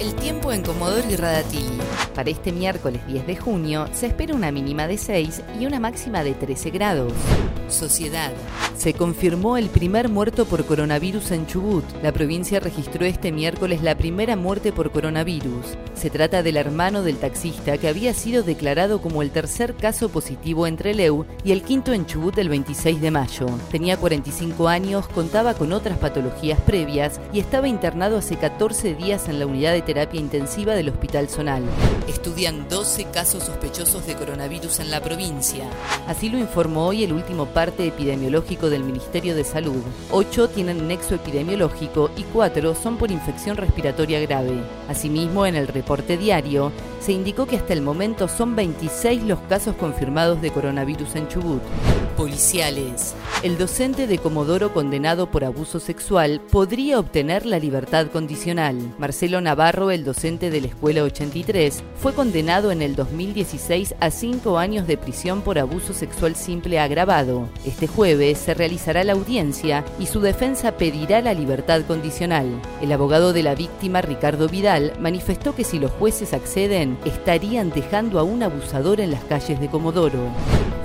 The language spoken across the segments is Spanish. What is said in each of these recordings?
El tiempo en Comodoro y Radatili. Para este miércoles 10 de junio se espera una mínima de 6 y una máxima de 13 grados. Sociedad. Se confirmó el primer muerto por coronavirus en Chubut. La provincia registró este miércoles la primera muerte por coronavirus. Se trata del hermano del taxista que había sido declarado como el tercer caso positivo entre Leu y el quinto en Chubut el 26 de mayo. Tenía 45 años, contaba con otras patologías previas y estaba internado hace 14 días en la unidad de terapia intensiva del Hospital Zonal. Estudian 12 casos sospechosos de coronavirus en la provincia. Así lo informó hoy el último parte epidemiológico del Ministerio de Salud. Ocho tienen nexo epidemiológico y cuatro son por infección respiratoria grave. Asimismo, en el reporte diario, se indicó que hasta el momento son 26 los casos confirmados de coronavirus en Chubut. Policiales. El docente de Comodoro condenado por abuso sexual podría obtener la libertad condicional. Marcelo Navarro, el docente de la Escuela 83, fue condenado en el 2016 a cinco años de prisión por abuso sexual simple agravado. Este jueves se realizará la audiencia y su defensa pedirá la libertad condicional. El abogado de la víctima, Ricardo Vidal, manifestó que si los jueces acceden, estarían dejando a un abusador en las calles de Comodoro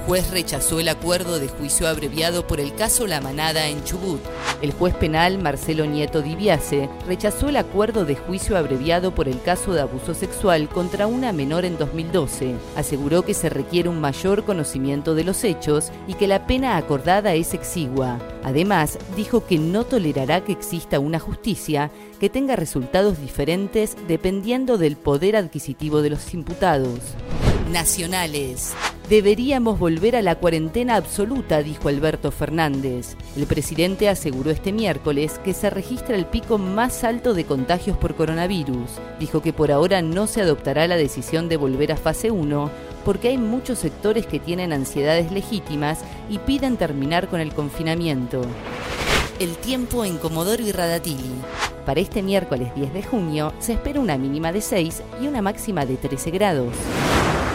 juez rechazó el acuerdo de juicio abreviado por el caso La Manada en Chubut. El juez penal Marcelo Nieto Dibiase rechazó el acuerdo de juicio abreviado por el caso de abuso sexual contra una menor en 2012. Aseguró que se requiere un mayor conocimiento de los hechos y que la pena acordada es exigua. Además, dijo que no tolerará que exista una justicia que tenga resultados diferentes dependiendo del poder adquisitivo de los imputados. Nacionales. Deberíamos volver a la cuarentena absoluta, dijo Alberto Fernández. El presidente aseguró este miércoles que se registra el pico más alto de contagios por coronavirus. Dijo que por ahora no se adoptará la decisión de volver a fase 1 porque hay muchos sectores que tienen ansiedades legítimas y piden terminar con el confinamiento. El tiempo en Comodoro y Radatili. Para este miércoles 10 de junio se espera una mínima de 6 y una máxima de 13 grados.